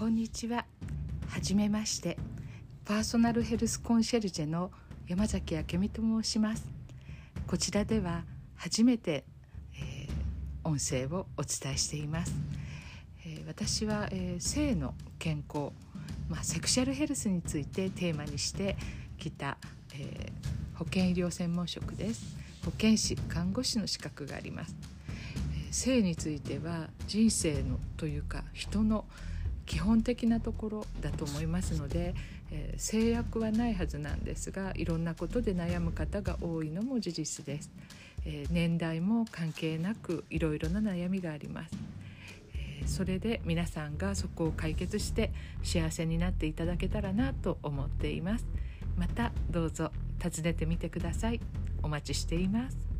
こんにちは。はじめまして。パーソナルヘルスコンシェルジェの山崎明美と申します。こちらでは初めて、えー、音声をお伝えしています、えー、私は、えー、性の健康まあ、セクシャルヘルスについてテーマにしてきた、え保健医療専門職です。保健師看護師の資格があります。え性については人生のというか人の基本的なところだと思いますので、えー、制約はないはずなんですがいろんなことで悩む方が多いのも事実です、えー、年代も関係なくいろいろな悩みがあります、えー、それで皆さんがそこを解決して幸せになっていただけたらなと思っています。またどうぞ訪ねてみてください。お待ちしています。